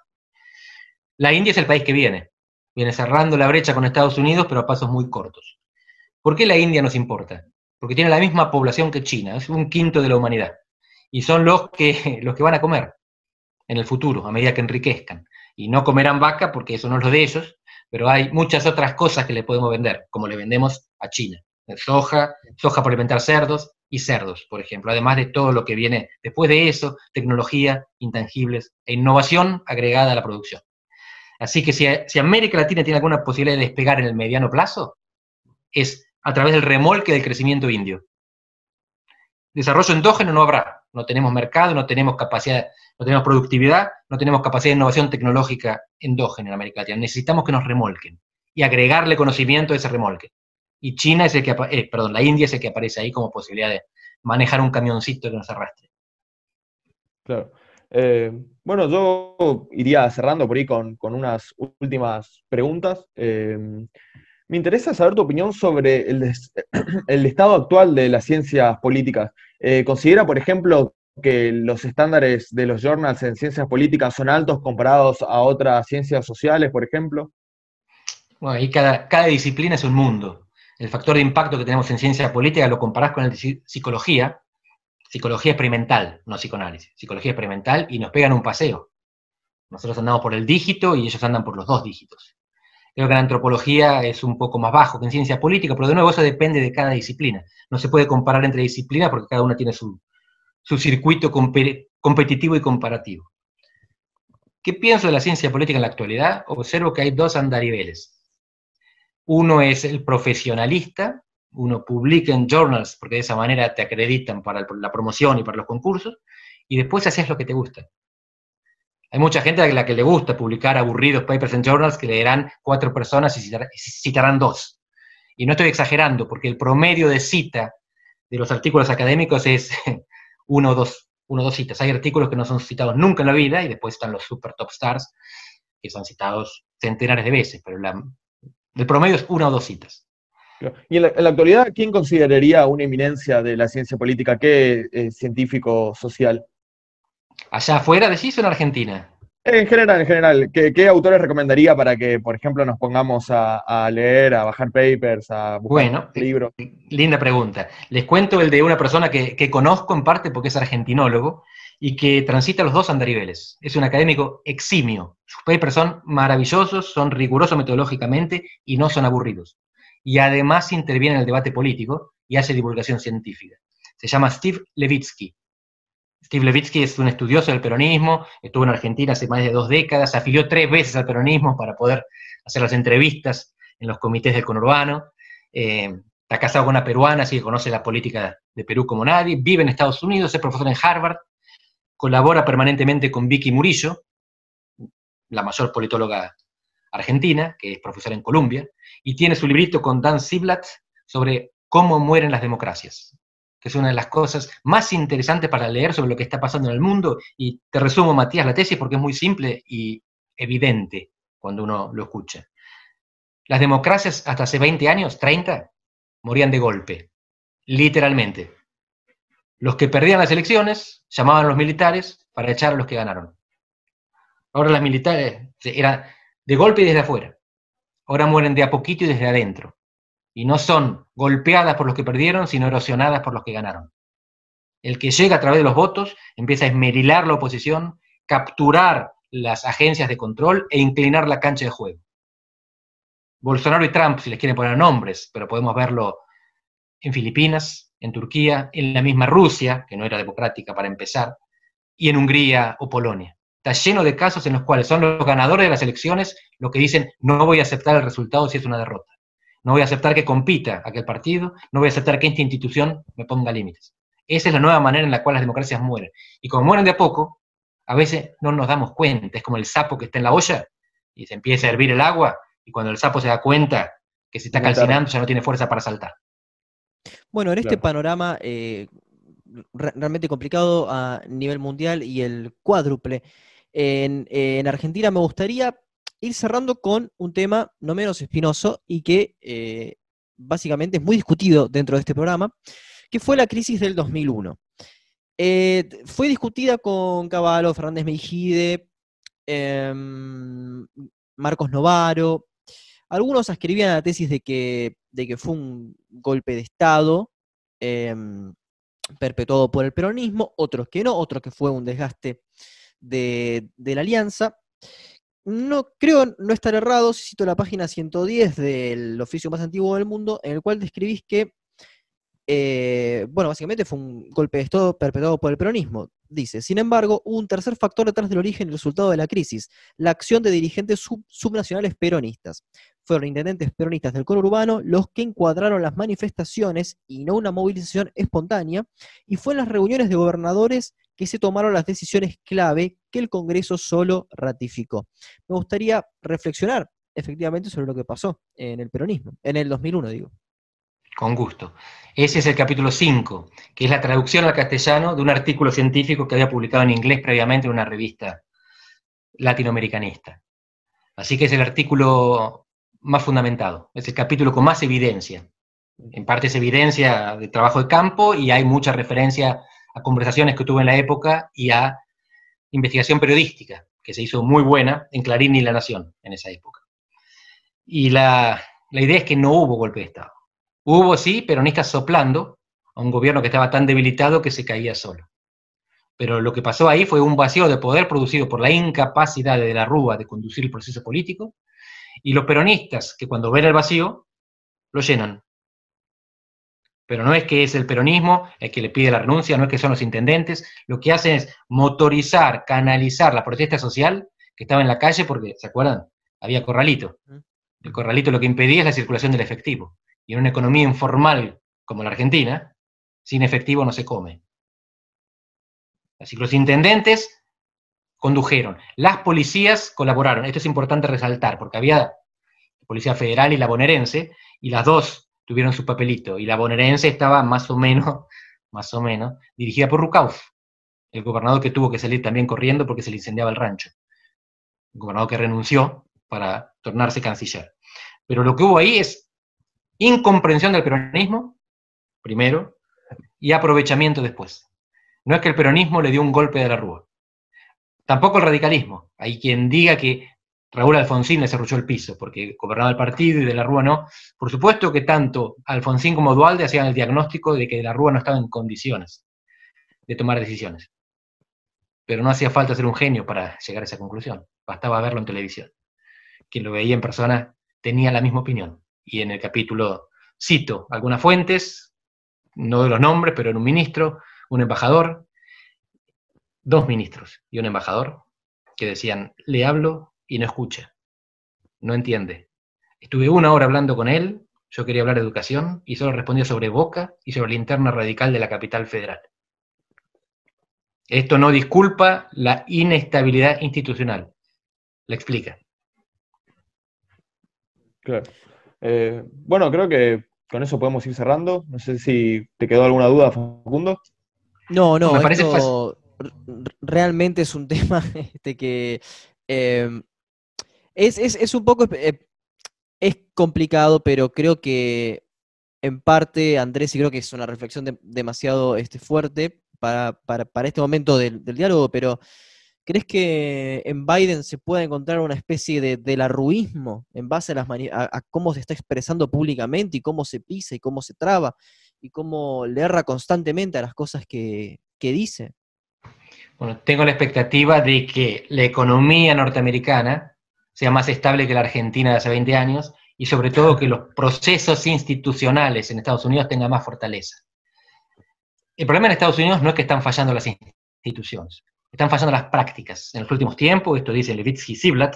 La India es el país que viene, viene cerrando la brecha con Estados Unidos, pero a pasos muy cortos. ¿Por qué la India nos importa? Porque tiene la misma población que China, es un quinto de la humanidad. Y son los que, los que van a comer en el futuro, a medida que enriquezcan. Y no comerán vaca porque eso no es lo de ellos, pero hay muchas otras cosas que le podemos vender, como le vendemos a China. Soja, soja para alimentar cerdos y cerdos, por ejemplo, además de todo lo que viene después de eso, tecnología, intangibles e innovación agregada a la producción. Así que si, si América Latina tiene alguna posibilidad de despegar en el mediano plazo, es a través del remolque del crecimiento indio. Desarrollo endógeno no habrá, no tenemos mercado, no tenemos capacidad, no tenemos productividad, no tenemos capacidad de innovación tecnológica endógena en América Latina. Necesitamos que nos remolquen y agregarle conocimiento a ese remolque. Y China es el que, eh, perdón, la India es el que aparece ahí como posibilidad de manejar un camioncito que nos arrastre. Claro. Eh, bueno, yo iría cerrando por ahí con, unas últimas preguntas. Eh, me interesa saber tu opinión sobre el, estado actual de las ciencias políticas. ¿Considera, por ejemplo, que los estándares de los journals en ciencias políticas son altos comparados a otras ciencias sociales, por ejemplo? Bueno, ahí cada, disciplina es un mundo el factor de impacto que tenemos en ciencia política lo comparás con de psicología, psicología experimental, no psicoanálisis, psicología experimental, y nos pegan un paseo. Nosotros andamos por el dígito y ellos andan por los dos dígitos. Creo que la antropología es un poco más bajo que en ciencia política, pero de nuevo eso depende de cada disciplina. No se puede comparar entre disciplinas porque cada una tiene su circuito competitivo y comparativo. ¿Qué pienso de la ciencia política en la actualidad? Observo que hay dos andariveles. Uno es el profesionalista, uno publica en journals porque de esa manera te acreditan para la promoción y para los concursos, y después haces lo que te gusta. Hay mucha gente a la que le gusta publicar aburridos papers en journals que leerán cuatro personas y citarán dos. Y no estoy exagerando, porque el promedio de cita de los artículos académicos es uno o dos, uno dos citas. Hay artículos que no son citados nunca en la vida y después están los super top stars que son citados centenares de veces, pero el promedio es una o dos citas. Y en la, actualidad, ¿quién consideraría una eminencia de la ciencia política? ¿Qué eh, científico social? ¿Allá afuera decís o en Argentina? En general, en general. ¿Qué, autores recomendaría para que, por ejemplo, nos pongamos a, leer, a bajar papers, a buscar bueno, libros? Linda pregunta. Les cuento el de una persona que, que conozco en parte porque es argentinólogo y que transita los dos andariveles. Es un académico eximio. Sus papers son maravillosos, son rigurosos metodológicamente y no son aburridos. Y además interviene en el debate político y hace divulgación científica. Se llama Steve Levitsky. Steve Levitsky es un estudioso del peronismo, estuvo en Argentina hace más de dos décadas, afilió tres veces al peronismo para poder hacer las entrevistas en los comités del conurbano. Eh, está casado con una peruana, así que conoce la política de Perú como nadie. Vive en Estados Unidos, es profesor en Harvard colabora permanentemente con Vicky Murillo, la mayor politóloga argentina, que es profesora en Columbia, y tiene su librito con Dan Ziblatt sobre cómo mueren las democracias, que es una de las cosas más interesantes para leer sobre lo que está pasando en el mundo. Y te resumo, Matías, la tesis porque es muy simple y evidente cuando uno lo escucha. Las democracias hasta hace 20 años, 30, morían de golpe, literalmente. Los que perdían las elecciones llamaban a los militares para echar a los que ganaron. Ahora las militares eran de golpe y desde afuera. Ahora mueren de a poquito y desde adentro. Y no son golpeadas por los que perdieron, sino erosionadas por los que ganaron. El que llega a través de los votos empieza a esmerilar la oposición, capturar las agencias de control e inclinar la cancha de juego. Bolsonaro y Trump, si les quieren poner nombres, pero podemos verlo en Filipinas, en Turquía, en la misma Rusia, que no era democrática para empezar, y en Hungría o Polonia. Está lleno de casos en los cuales son los ganadores de las elecciones los que dicen no voy a aceptar el resultado si es una derrota. No voy a aceptar que compita aquel partido, no voy a aceptar que esta institución me ponga límites. Esa es la nueva manera en la cual las democracias mueren. Y como mueren de a poco, a veces no nos damos cuenta. Es como el sapo que está en la olla y se empieza a hervir el agua y cuando el sapo se da cuenta que se está calcinando ya no tiene fuerza para saltar. Bueno, en este panorama eh, realmente complicado a nivel mundial y el cuádruple, en, Argentina me gustaría ir cerrando con un tema no menos espinoso y que eh, básicamente es muy discutido dentro de este programa, que fue la crisis del 2001. Eh, fue discutida con Caballo, Fernández Mejide, em, Marcos Novaro. Algunos escribían la tesis de que de que fue un golpe de Estado em, perpetuado por el peronismo, otros que no, otros que fue un desgaste de, la alianza. No creo no estar errado, cito la página 110 del oficio más antiguo del mundo, en el cual describís que, eh, bueno, básicamente fue un golpe de Estado perpetuado por el peronismo. dice, sin embargo, hubo un tercer factor detrás del origen y resultado de la crisis, la acción de dirigentes subnacionales peronistas. Fueron intendentes peronistas del conurbano los que encuadraron las manifestaciones y no una movilización espontánea, y fue en las reuniones de gobernadores que se tomaron las decisiones clave que el Congreso solo ratificó. Me gustaría reflexionar efectivamente sobre lo que pasó en el peronismo, en el 2001 digo. Con gusto. Ese es el capítulo 5, que es la traducción al castellano de un artículo científico que había publicado en inglés previamente en una revista latinoamericanista. Así que es el artículo más fundamentado, es el capítulo con más evidencia. En parte es evidencia de trabajo de campo y hay mucha referencia a conversaciones que tuve en la época y a investigación periodística, que se hizo muy buena en Clarín y La Nación en esa época. Y la, la idea es que no hubo golpe de Estado Hubo, sí, peronistas soplando a un gobierno que estaba tan debilitado que se caía solo. Pero lo que pasó ahí fue un vacío de poder producido por la incapacidad de la Rúa de conducir el proceso político y los peronistas que cuando ven el vacío lo llenan. Pero no es que es el peronismo el que le pide la renuncia, no es que son los intendentes, lo que hacen es motorizar, canalizar la protesta social que estaba en la calle porque, ¿se acuerdan? Había corralito. El corralito lo que impedía es la circulación del efectivo. Y en una economía informal como la Argentina, sin efectivo no se come. Así que los intendentes condujeron, las policías colaboraron. Esto es importante resaltar, porque había la Policía Federal y la bonaerense, y las dos tuvieron su papelito, y la bonaerense estaba más o menos, más o menos, dirigida por Rucauf, el gobernador que tuvo que salir también corriendo porque se le incendiaba el rancho. Un gobernador que renunció para tornarse canciller. Pero lo que hubo ahí es incomprensión del peronismo, primero, y aprovechamiento después. No es que el peronismo le dio un golpe de la rúa. Tampoco el radicalismo. Hay quien diga que Raúl Alfonsín le cerruchó el piso porque gobernaba el partido y de la Rúa no. Por supuesto que tanto Alfonsín como Dualde hacían el diagnóstico de que de la Rúa no estaba en condiciones de tomar decisiones. Pero no hacía falta ser un genio para llegar a esa conclusión. Bastaba verlo en televisión. Quien lo veía en persona tenía la misma opinión y en el capítulo cito algunas fuentes, no de los nombres, pero en un ministro, un embajador, dos ministros y un embajador que decían, le hablo y no escucha, no entiende. Estuve una hora hablando con él, yo quería hablar de educación y solo respondía sobre Boca y sobre la interna radical de la capital federal. Esto no disculpa la inestabilidad institucional, la explica. Claro. Eh, bueno, creo que con eso podemos ir cerrando. No sé si te quedó alguna duda, Facundo. No, no, Me esto realmente es un tema este, que em, es, un poco... Eh, es complicado, pero creo que en parte, Andrés, y creo que es una reflexión demasiado este, fuerte para, este momento del, del diálogo, pero ¿Crees que en Biden se pueda encontrar una especie de, del en base a, las a, cómo se está expresando públicamente y cómo se pisa y cómo se traba y cómo le erra constantemente a las cosas que, dice? Bueno, tengo la expectativa de que la economía norteamericana sea más estable que la Argentina de hace 20 años y sobre todo que los procesos institucionales en Estados Unidos tengan más fortaleza. El problema en Estados Unidos no es que están fallando las instituciones están fallando las prácticas. En los últimos tiempos, esto dice Levitsky Ziblatt,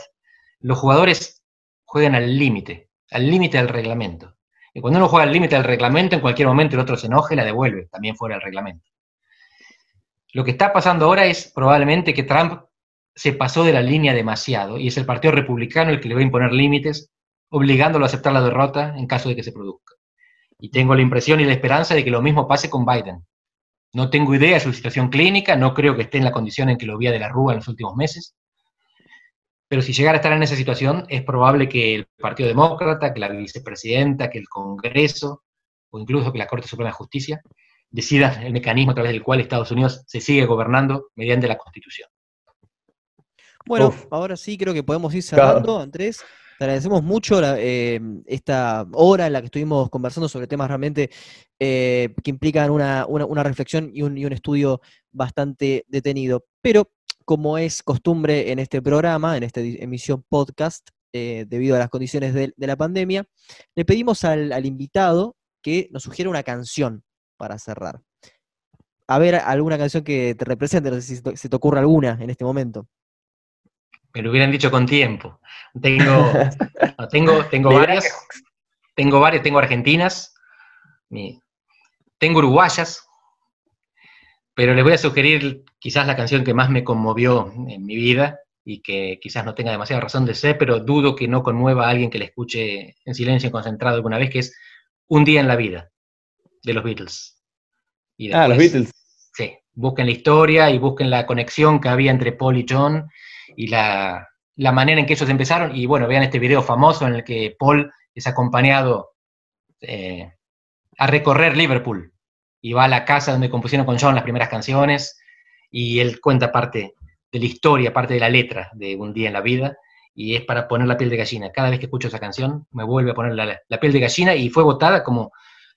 los jugadores juegan al límite, al límite del reglamento. Y cuando uno juega al límite del reglamento, en cualquier momento el otro se enoje y la devuelve, también fuera del reglamento. Lo que está pasando ahora es probablemente que Trump se pasó de la línea demasiado y es el Partido Republicano el que le va a imponer límites, obligándolo a aceptar la derrota en caso de que se produzca. Y tengo la impresión y la esperanza de que lo mismo pase con Biden. No tengo idea de su situación clínica, no creo que esté en la condición en que lo vi de la Rúa en los últimos meses. Pero si llegara a estar en esa situación, es probable que el Partido Demócrata, que la vicepresidenta, que el Congreso, o incluso que la Corte Suprema de Justicia, decidan el mecanismo a través del cual Estados Unidos se sigue gobernando mediante la Constitución. Bueno, ahora sí creo que podemos ir cerrando, Andrés. Te agradecemos mucho eh, esta hora en la que estuvimos conversando sobre temas realmente eh, que implican una, reflexión y un, estudio bastante detenido. Pero, como es costumbre en este programa, en esta emisión podcast, eh, debido a las condiciones de, la pandemia, le pedimos al, invitado que nos sugiera una canción para cerrar. a ver alguna canción que te represente, no sé si se te ocurre alguna en este momento. Me lo hubieran dicho con tiempo. Tengo, tengo, tengo varias, tengo varias, tengo argentinas, tengo uruguayas, pero les voy a sugerir quizás la canción que más me conmovió en mi vida y que quizás no tenga demasiada razón de ser, pero dudo que no conmueva a alguien que la escuche en silencio concentrado alguna vez, que es Un día en la vida, de los Beatles. ah, los Beatles. Sí, busquen la historia y busquen la conexión que había entre Paul y John y la, manera en que ellos empezaron. Y bueno, vean este video famoso en el que Paul es acompañado eh, a recorrer Liverpool y va a la casa donde compusieron con John las primeras canciones y él cuenta parte de la historia, parte de la letra de Un día en la vida y es para poner la piel de gallina. Cada vez que escucho esa canción me vuelve a poner la, piel de gallina y fue votada como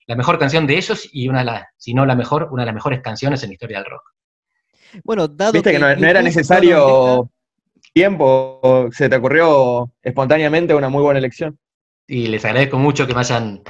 la mejor canción de ellos y una de las, si no la mejor, una de las mejores canciones en la historia del rock. Bueno, dado Viste que, no, era necesario tiempo, se te ocurrió espontáneamente una muy buena elección. Y les agradezco mucho que me hayan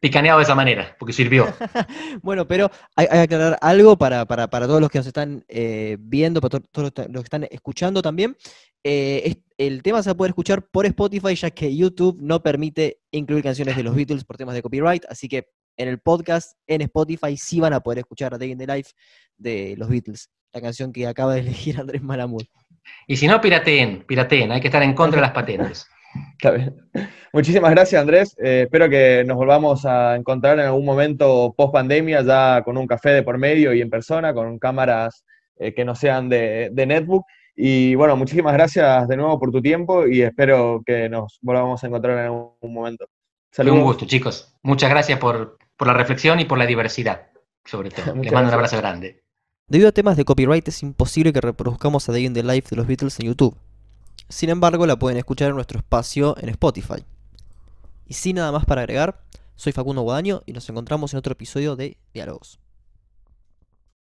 picaneado de esa manera, porque sirvió. bueno, pero hay, que aclarar algo para, todos los que nos están eh, viendo, para todos los que están escuchando también. Eh, el tema se va a poder escuchar por Spotify, ya que YouTube no permite incluir canciones de los Beatles por temas de copyright, así que en el podcast, en Spotify, sí van a poder escuchar a Day in the Life de los Beatles, la canción que acaba de elegir Andrés Malamud. Y si no, pirateen, pirateen, hay que estar en contra de las patentes. Muchísimas gracias, Andrés. Eh, espero que nos volvamos a encontrar en algún momento post pandemia, ya con un café de por medio y en persona, con cámaras eh, que no sean de, netbook. Y bueno, muchísimas gracias de nuevo por tu tiempo y espero que nos volvamos a encontrar en algún momento. Saludos. Un gusto, chicos. Muchas gracias por, la reflexión y por la diversidad, sobre todo. Les mando un abrazo grande. Debido a temas de copyright es imposible que reproduzcamos a Day in the Life de los Beatles en YouTube. Sin embargo, la pueden escuchar en nuestro espacio en Spotify. Y sin nada más para agregar, soy Facundo Guadaño y nos encontramos en otro episodio de Diálogos.